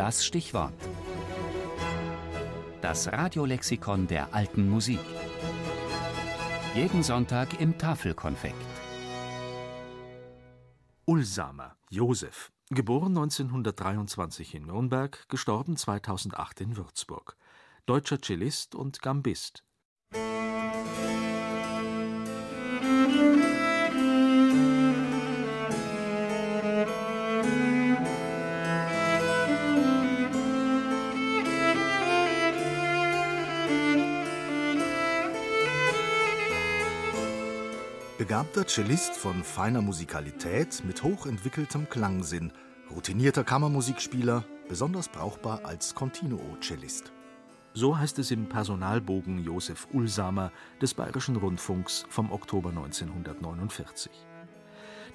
Das Stichwort. Das Radiolexikon der alten Musik. Jeden Sonntag im Tafelkonfekt. Ulsamer, Josef, geboren 1923 in Nürnberg, gestorben 2008 in Würzburg. Deutscher Cellist und Gambist. Begabter Cellist von feiner Musikalität mit hochentwickeltem Klangsinn, routinierter Kammermusikspieler, besonders brauchbar als Continuo-Cellist. So heißt es im Personalbogen Josef Ulsamer des Bayerischen Rundfunks vom Oktober 1949.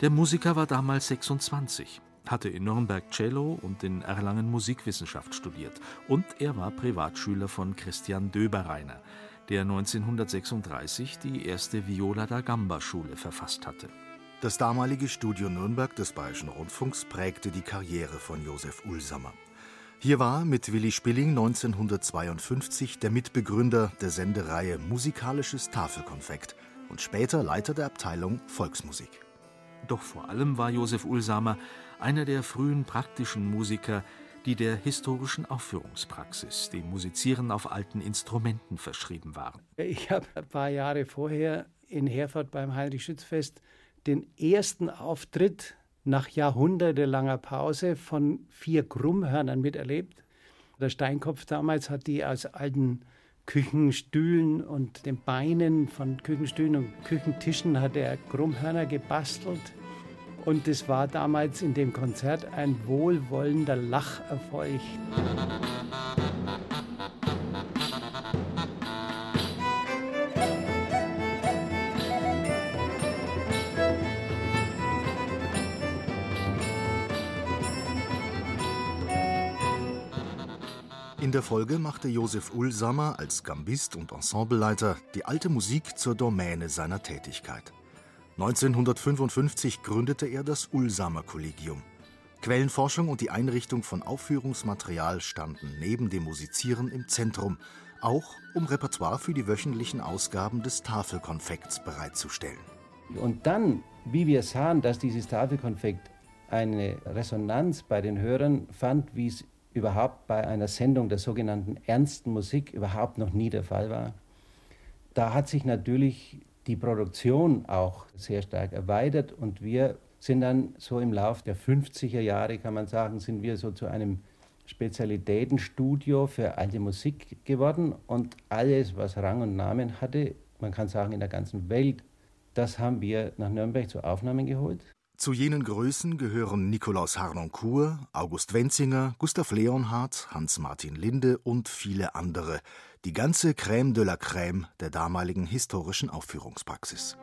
Der Musiker war damals 26, hatte in Nürnberg Cello und in Erlangen Musikwissenschaft studiert und er war Privatschüler von Christian Döberreiner, der 1936 die erste Viola da Gamba Schule verfasst hatte. Das damalige Studio Nürnberg des Bayerischen Rundfunks prägte die Karriere von Josef Ulsamer. Hier war mit Willi Spilling 1952 der Mitbegründer der Sendereihe Musikalisches Tafelkonfekt und später Leiter der Abteilung Volksmusik. Doch vor allem war Josef Ulsamer einer der frühen praktischen Musiker, die der historischen Aufführungspraxis, dem Musizieren auf alten Instrumenten verschrieben waren. Ich habe ein paar Jahre vorher in Herford beim Heinrich-Schütz-Fest den ersten Auftritt nach jahrhundertelanger Pause von vier Krummhörnern miterlebt. Der Steinkopf damals hat die aus alten Küchenstühlen und den Beinen von Küchenstühlen und Küchentischen hat er Krummhörner gebastelt. Und es war damals in dem Konzert ein wohlwollender Lacherfolg. In der Folge machte Josef Ulsamer als Gambist und Ensembleleiter die alte Musik zur Domäne seiner Tätigkeit. 1955 gründete er das Ulsamer Kollegium. Quellenforschung und die Einrichtung von Aufführungsmaterial standen neben dem Musizieren im Zentrum, auch um Repertoire für die wöchentlichen Ausgaben des Tafelkonfekts bereitzustellen. Und dann, wie wir sahen, dass dieses Tafelkonfekt eine Resonanz bei den Hörern fand, wie es überhaupt bei einer Sendung der sogenannten ernsten Musik überhaupt noch nie der Fall war, da hat sich natürlich die Produktion auch sehr stark erweitert und wir sind dann so im Lauf der 50er Jahre, kann man sagen, sind wir so zu einem Spezialitätenstudio für alte Musik geworden und alles, was Rang und Namen hatte, man kann sagen in der ganzen Welt, das haben wir nach Nürnberg zu Aufnahmen geholt. Zu jenen Größen gehören Nikolaus Harnoncourt, August Wenzinger, Gustav Leonhardt, Hans-Martin Linde und viele andere. Die ganze Crème de la Crème der damaligen historischen Aufführungspraxis.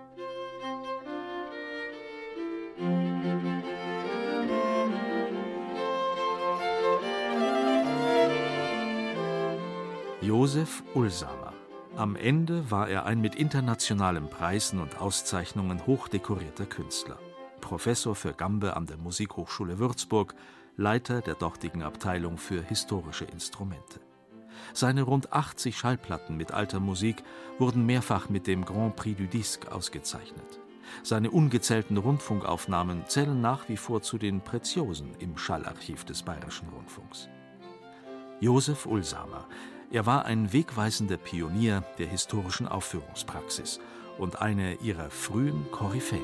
Josef Ulsamer. Am Ende war er ein mit internationalen Preisen und Auszeichnungen hochdekorierter Künstler. Professor für Gambe an der Musikhochschule Würzburg, Leiter der dortigen Abteilung für historische Instrumente. Seine rund 80 Schallplatten mit alter Musik wurden mehrfach mit dem Grand Prix du Disque ausgezeichnet. Seine ungezählten Rundfunkaufnahmen zählen nach wie vor zu den Preziosen im Schallarchiv des Bayerischen Rundfunks. Josef Ulsamer. Er war ein wegweisender Pionier der historischen Aufführungspraxis und eine ihrer frühen Koryphäen.